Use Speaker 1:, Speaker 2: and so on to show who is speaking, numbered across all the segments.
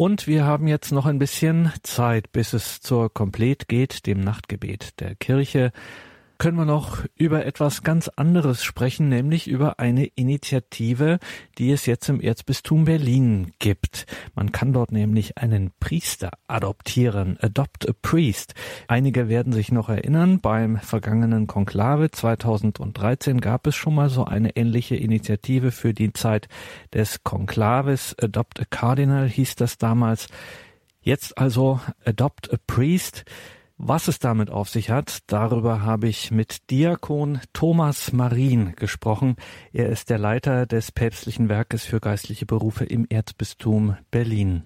Speaker 1: Und wir haben jetzt noch ein bisschen Zeit, bis es zur Komplet geht, dem Nachtgebet der Kirche können wir noch über etwas ganz anderes sprechen, nämlich über eine Initiative, die es jetzt im Erzbistum Berlin gibt. Man kann dort nämlich einen Priester adoptieren, adopt a priest. Einige werden sich noch erinnern, beim vergangenen Konklave 2013 gab es schon mal so eine ähnliche Initiative für die Zeit des Konklaves. Adopt a Cardinal hieß das damals. Jetzt also Adopt a Priest. Was es damit auf sich hat, darüber habe ich mit Diakon Thomas Marin gesprochen. Er ist der Leiter des päpstlichen Werkes für geistliche Berufe im Erzbistum Berlin.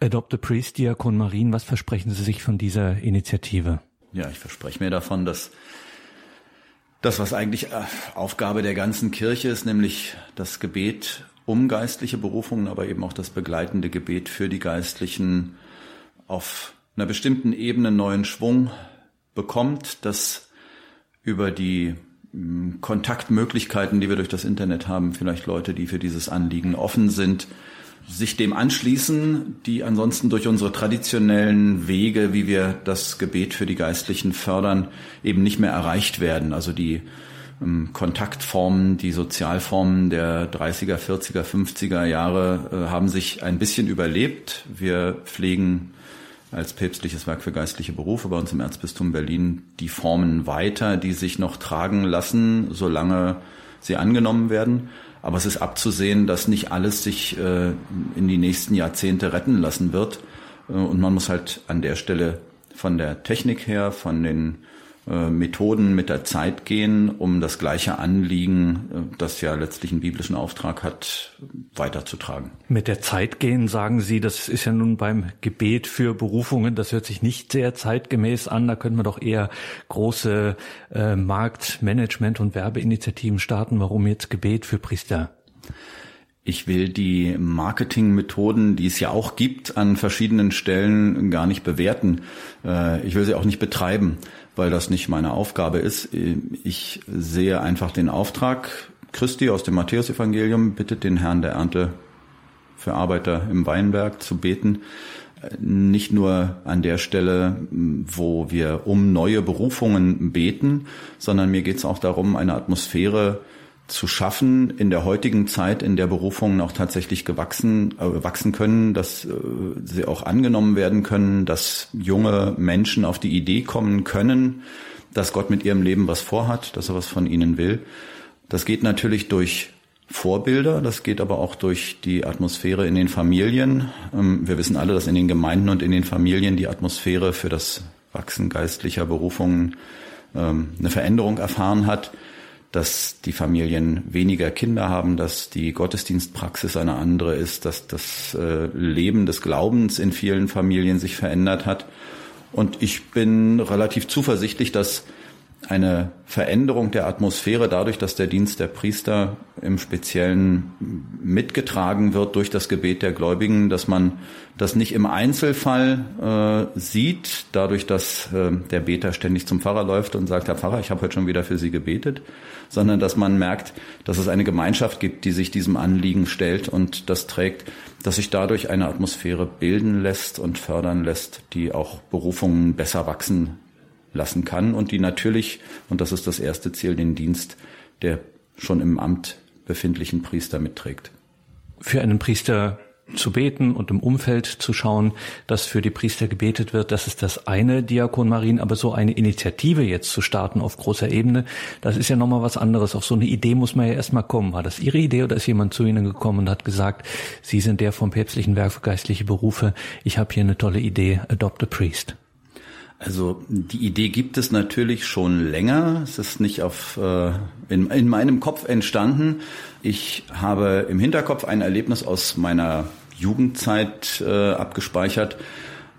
Speaker 1: Adopt a Priest, Diakon Marin, was versprechen Sie sich von dieser Initiative?
Speaker 2: Ja, ich verspreche mir davon, dass das, was eigentlich äh, Aufgabe der ganzen Kirche ist, nämlich das Gebet um geistliche Berufungen, aber eben auch das begleitende Gebet für die Geistlichen auf einer bestimmten Ebene neuen Schwung bekommt, dass über die hm, Kontaktmöglichkeiten, die wir durch das Internet haben, vielleicht Leute, die für dieses Anliegen offen sind, sich dem anschließen, die ansonsten durch unsere traditionellen Wege, wie wir das Gebet für die Geistlichen fördern, eben nicht mehr erreicht werden. Also die ähm, Kontaktformen, die Sozialformen der 30er, 40er, 50er Jahre äh, haben sich ein bisschen überlebt. Wir pflegen als päpstliches Werk für geistliche Berufe bei uns im Erzbistum Berlin die Formen weiter, die sich noch tragen lassen, solange sie angenommen werden. Aber es ist abzusehen, dass nicht alles sich äh, in die nächsten Jahrzehnte retten lassen wird. Äh, und man muss halt an der Stelle von der Technik her, von den Methoden mit der Zeit gehen, um das gleiche Anliegen, äh, das ja letztlich einen biblischen Auftrag hat, weiterzutragen.
Speaker 1: Mit der Zeit gehen, sagen Sie, das ist ja nun beim Gebet für Berufungen, das hört sich nicht sehr zeitgemäß an. Da könnte man doch eher große äh, Marktmanagement- und Werbeinitiativen starten. Warum jetzt Gebet für Priester?
Speaker 2: Ich will die Marketingmethoden, die es ja auch gibt, an verschiedenen Stellen gar nicht bewerten. Ich will sie auch nicht betreiben weil das nicht meine Aufgabe ist. Ich sehe einfach den Auftrag Christi aus dem Matthäusevangelium, bittet den Herrn der Ernte für Arbeiter im Weinberg zu beten. Nicht nur an der Stelle, wo wir um neue Berufungen beten, sondern mir geht es auch darum, eine Atmosphäre zu schaffen in der heutigen Zeit, in der Berufungen auch tatsächlich gewachsen äh, wachsen können, dass äh, sie auch angenommen werden können, dass junge Menschen auf die Idee kommen können, dass Gott mit ihrem Leben was vorhat, dass er was von ihnen will. Das geht natürlich durch Vorbilder, das geht aber auch durch die Atmosphäre in den Familien. Ähm, wir wissen alle, dass in den Gemeinden und in den Familien die Atmosphäre für das Wachsen geistlicher Berufungen ähm, eine Veränderung erfahren hat dass die Familien weniger Kinder haben, dass die Gottesdienstpraxis eine andere ist, dass das äh, Leben des Glaubens in vielen Familien sich verändert hat. Und ich bin relativ zuversichtlich, dass eine Veränderung der Atmosphäre dadurch, dass der Dienst der Priester im Speziellen mitgetragen wird durch das Gebet der Gläubigen, dass man das nicht im Einzelfall äh, sieht, dadurch, dass äh, der Beter ständig zum Pfarrer läuft und sagt, Herr Pfarrer, ich habe heute schon wieder für Sie gebetet, sondern dass man merkt, dass es eine Gemeinschaft gibt, die sich diesem Anliegen stellt und das trägt, dass sich dadurch eine Atmosphäre bilden lässt und fördern lässt, die auch Berufungen besser wachsen lassen kann und die natürlich, und das ist das erste Ziel, den Dienst der schon im Amt befindlichen Priester mitträgt.
Speaker 1: Für einen Priester zu beten und im Umfeld zu schauen, dass für die Priester gebetet wird, das ist das eine Diakon Marien, aber so eine Initiative jetzt zu starten auf großer Ebene, das ist ja nochmal was anderes. Auf so eine Idee muss man ja erstmal kommen. War das Ihre Idee oder ist jemand zu Ihnen gekommen und hat gesagt, Sie sind der vom päpstlichen Werk für geistliche Berufe, ich habe hier eine tolle Idee, adopt a priest?
Speaker 2: Also die Idee gibt es natürlich schon länger. Es ist nicht auf äh, in, in meinem Kopf entstanden. Ich habe im Hinterkopf ein Erlebnis aus meiner Jugendzeit äh, abgespeichert,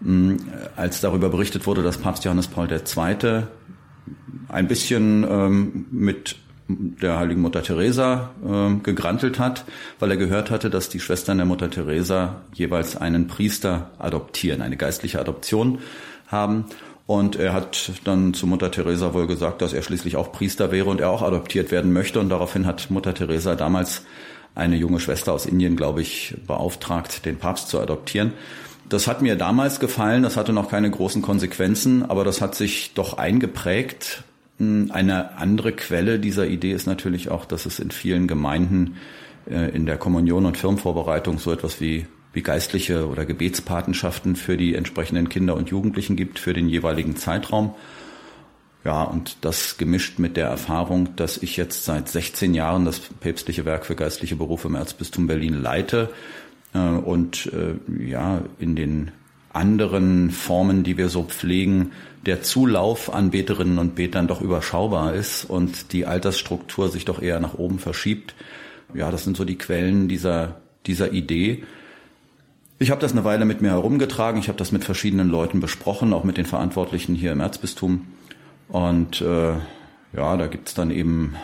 Speaker 2: mh, als darüber berichtet wurde, dass Papst Johannes Paul II. ein bisschen ähm, mit der heiligen Mutter Teresa äh, gegrantelt hat, weil er gehört hatte, dass die Schwestern der Mutter Teresa jeweils einen Priester adoptieren, eine geistliche Adoption haben. Und er hat dann zu Mutter Teresa wohl gesagt, dass er schließlich auch Priester wäre und er auch adoptiert werden möchte. Und daraufhin hat Mutter Teresa damals eine junge Schwester aus Indien, glaube ich, beauftragt, den Papst zu adoptieren. Das hat mir damals gefallen, das hatte noch keine großen Konsequenzen, aber das hat sich doch eingeprägt. Hm, eine andere Quelle dieser Idee ist natürlich auch, dass es in vielen Gemeinden äh, in der Kommunion und Firmenvorbereitung so etwas wie, wie geistliche oder Gebetspatenschaften für die entsprechenden Kinder und Jugendlichen gibt für den jeweiligen Zeitraum. Ja, und das gemischt mit der Erfahrung, dass ich jetzt seit 16 Jahren das päpstliche Werk für geistliche Berufe im Erzbistum Berlin leite äh, und äh, ja, in den anderen Formen, die wir so pflegen, der Zulauf an Beterinnen und Betern doch überschaubar ist und die Altersstruktur sich doch eher nach oben verschiebt. Ja, das sind so die Quellen dieser, dieser Idee. Ich habe das eine Weile mit mir herumgetragen, ich habe das mit verschiedenen Leuten besprochen, auch mit den Verantwortlichen hier im Erzbistum. Und äh, ja, da gibt's dann eben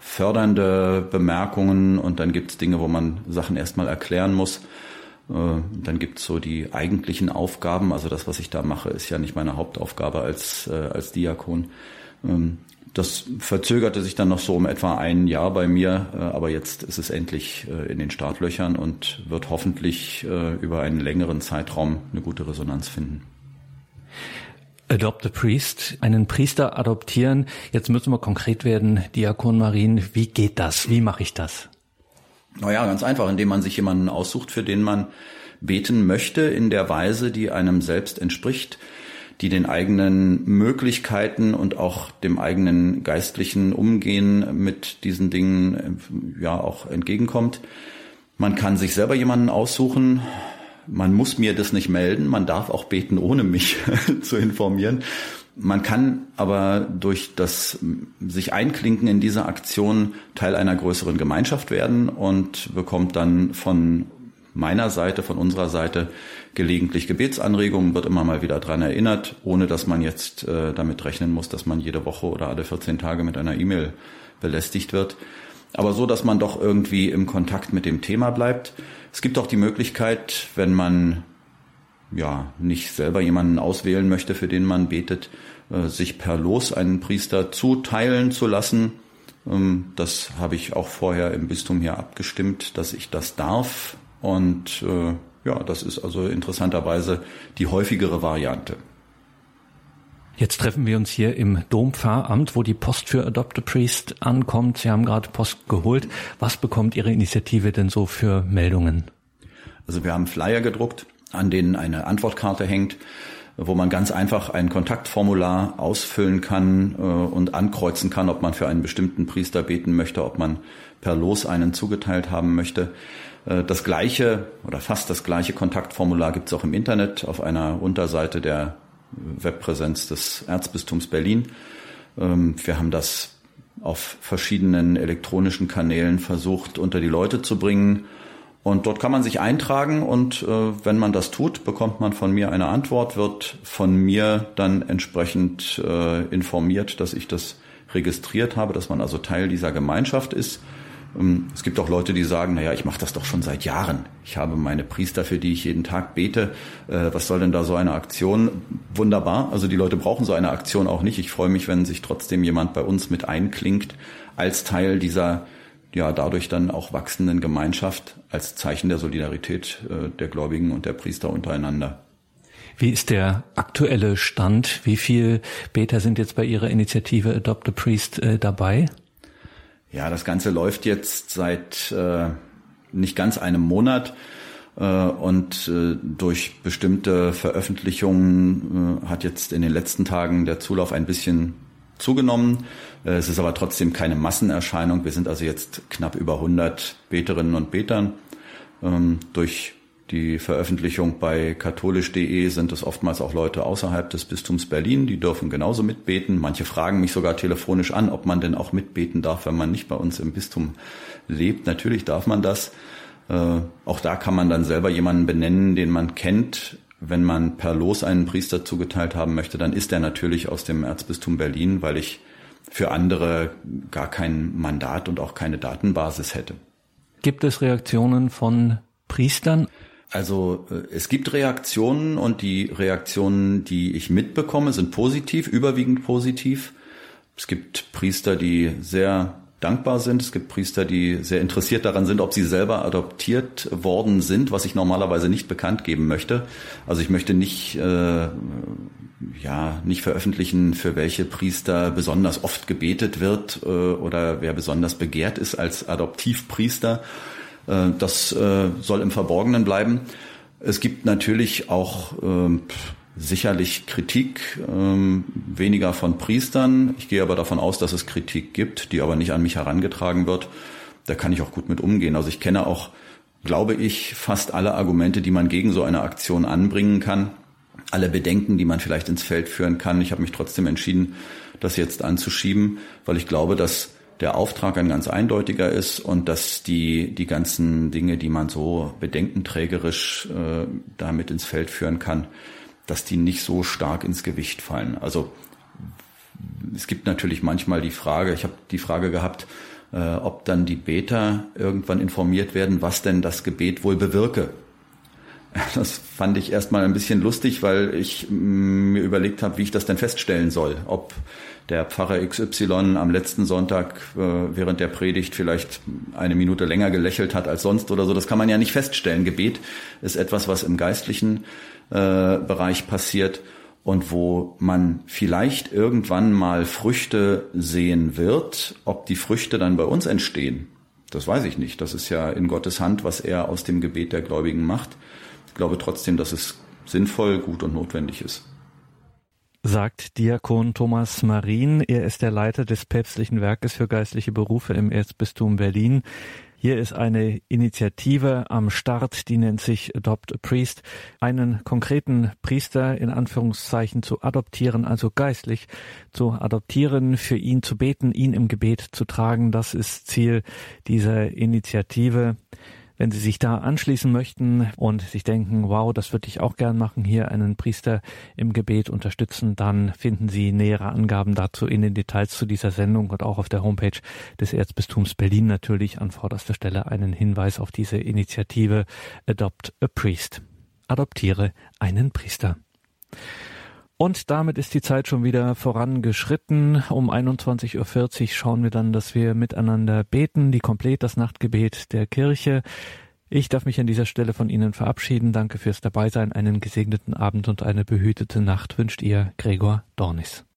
Speaker 2: fördernde Bemerkungen und dann gibt's Dinge, wo man Sachen erstmal erklären muss. Äh, dann gibt's so die eigentlichen Aufgaben. Also das, was ich da mache, ist ja nicht meine Hauptaufgabe als, äh, als Diakon. Ähm, das verzögerte sich dann noch so um etwa ein Jahr bei mir, äh, aber jetzt ist es endlich äh, in den Startlöchern und wird hoffentlich äh, über einen längeren Zeitraum eine gute Resonanz finden.
Speaker 1: Adopt a Priest, einen Priester adoptieren. Jetzt müssen wir konkret werden, Diakon Marien. Wie geht das? Wie mache ich das?
Speaker 2: Naja, ganz einfach, indem man sich jemanden aussucht, für den man beten möchte, in der Weise, die einem selbst entspricht, die den eigenen Möglichkeiten und auch dem eigenen geistlichen Umgehen mit diesen Dingen ja auch entgegenkommt. Man kann sich selber jemanden aussuchen, man muss mir das nicht melden, man darf auch beten, ohne mich zu informieren. Man kann aber durch das sich einklinken in diese Aktion Teil einer größeren Gemeinschaft werden und bekommt dann von meiner Seite, von unserer Seite gelegentlich Gebetsanregungen, wird immer mal wieder dran erinnert, ohne dass man jetzt äh, damit rechnen muss, dass man jede Woche oder alle 14 Tage mit einer E-Mail belästigt wird. Aber so, dass man doch irgendwie im Kontakt mit dem Thema bleibt. Es gibt auch die Möglichkeit, wenn man ja nicht selber jemanden auswählen möchte, für den man betet, äh, sich per Los einen Priester zuteilen zu lassen. Ähm, das habe ich auch vorher im Bistum hier abgestimmt, dass ich das darf. Und äh, ja, das ist also interessanterweise die häufigere Variante.
Speaker 1: Jetzt treffen wir uns hier im Dompfarramt, wo die Post für Adopt a Priest ankommt. Sie haben gerade Post geholt. Was bekommt Ihre Initiative denn so für Meldungen?
Speaker 2: Also wir haben Flyer gedruckt, an denen eine Antwortkarte hängt, wo man ganz einfach ein Kontaktformular ausfüllen kann äh, und ankreuzen kann, ob man für einen bestimmten Priester beten möchte, ob man per Los einen zugeteilt haben möchte. Äh, das gleiche oder fast das gleiche Kontaktformular gibt es auch im Internet auf einer Unterseite der Webpräsenz des Erzbistums Berlin. Ähm, wir haben das auf verschiedenen elektronischen Kanälen versucht unter die Leute zu bringen. Und dort kann man sich eintragen und äh, wenn man das tut, bekommt man von mir eine Antwort, wird von mir dann entsprechend äh, informiert, dass ich das registriert habe, dass man also Teil dieser Gemeinschaft ist. Ähm, es gibt auch Leute, die sagen, naja, ich mache das doch schon seit Jahren. Ich habe meine Priester, für die ich jeden Tag bete. Äh, was soll denn da so eine Aktion? Wunderbar. Also die Leute brauchen so eine Aktion auch nicht. Ich freue mich, wenn sich trotzdem jemand bei uns mit einklingt als Teil dieser ja dadurch dann auch wachsenden Gemeinschaft als Zeichen der Solidarität äh, der Gläubigen und der Priester untereinander.
Speaker 1: Wie ist der aktuelle Stand? Wie viel Beter sind jetzt bei Ihrer Initiative Adopt a Priest äh, dabei?
Speaker 2: Ja, das Ganze läuft jetzt seit äh, nicht ganz einem Monat äh, und äh, durch bestimmte Veröffentlichungen äh, hat jetzt in den letzten Tagen der Zulauf ein bisschen zugenommen. Äh, es ist aber trotzdem keine Massenerscheinung. Wir sind also jetzt knapp über 100 Beterinnen und Betern. Ähm, durch die Veröffentlichung bei katholisch.de sind es oftmals auch Leute außerhalb des Bistums Berlin, die dürfen genauso mitbeten. Manche fragen mich sogar telefonisch an, ob man denn auch mitbeten darf, wenn man nicht bei uns im Bistum lebt. Natürlich darf man das. Äh, auch da kann man dann selber jemanden benennen, den man kennt. Wenn man per Los einen Priester zugeteilt haben möchte, dann ist er natürlich aus dem Erzbistum Berlin, weil ich für andere gar kein Mandat und auch keine Datenbasis hätte.
Speaker 1: Gibt es Reaktionen von Priestern?
Speaker 2: Also äh, es gibt Reaktionen und die Reaktionen, die ich mitbekomme, sind positiv, überwiegend positiv. Es gibt Priester, die sehr dankbar sind. Es gibt Priester, die sehr interessiert daran sind, ob sie selber adoptiert worden sind, was ich normalerweise nicht bekannt geben möchte. Also ich möchte nicht, äh, ja, nicht veröffentlichen, für welche Priester besonders oft gebetet wird äh, oder wer besonders begehrt ist als Adoptivpriester. Äh, das äh, soll im Verborgenen bleiben. Es gibt natürlich auch äh, sicherlich Kritik, ähm, weniger von Priestern. Ich gehe aber davon aus, dass es Kritik gibt, die aber nicht an mich herangetragen wird. Da kann ich auch gut mit umgehen. Also ich kenne auch, glaube ich, fast alle Argumente, die man gegen so eine Aktion anbringen kann. Alle Bedenken, die man vielleicht ins Feld führen kann. Ich habe mich trotzdem entschieden, das jetzt anzuschieben, weil ich glaube, dass der Auftrag ein ganz eindeutiger ist und dass die, die ganzen Dinge, die man so bedenkenträgerisch äh, damit ins Feld führen kann, dass die nicht so stark ins Gewicht fallen. Also es gibt natürlich manchmal die Frage, ich habe die Frage gehabt, äh, ob dann die Beter irgendwann informiert werden, was denn das Gebet wohl bewirke. Das fand ich erstmal ein bisschen lustig, weil ich mm, mir überlegt habe, wie ich das denn feststellen soll. Ob der Pfarrer XY am letzten Sonntag äh, während der Predigt vielleicht eine Minute länger gelächelt hat als sonst oder so. Das kann man ja nicht feststellen. Gebet ist etwas, was im geistlichen äh, Bereich passiert und wo man vielleicht irgendwann mal Früchte sehen wird. Ob die Früchte dann bei uns entstehen, das weiß ich nicht. Das ist ja in Gottes Hand, was er aus dem Gebet der Gläubigen macht. Ich glaube trotzdem, dass es sinnvoll, gut und notwendig ist
Speaker 1: sagt Diakon Thomas Marin. Er ist der Leiter des päpstlichen Werkes für geistliche Berufe im Erzbistum Berlin. Hier ist eine Initiative am Start, die nennt sich Adopt a Priest. Einen konkreten Priester in Anführungszeichen zu adoptieren, also geistlich zu adoptieren, für ihn zu beten, ihn im Gebet zu tragen. Das ist Ziel dieser Initiative. Wenn Sie sich da anschließen möchten und sich denken, wow, das würde ich auch gern machen, hier einen Priester im Gebet unterstützen, dann finden Sie nähere Angaben dazu in den Details zu dieser Sendung und auch auf der Homepage des Erzbistums Berlin natürlich an vorderster Stelle einen Hinweis auf diese Initiative Adopt a Priest. Adoptiere einen Priester. Und damit ist die Zeit schon wieder vorangeschritten. Um 21.40 Uhr schauen wir dann, dass wir miteinander beten, die komplett das Nachtgebet der Kirche. Ich darf mich an dieser Stelle von Ihnen verabschieden. Danke fürs Dabeisein. Einen gesegneten Abend und eine behütete Nacht wünscht Ihr Gregor Dornis.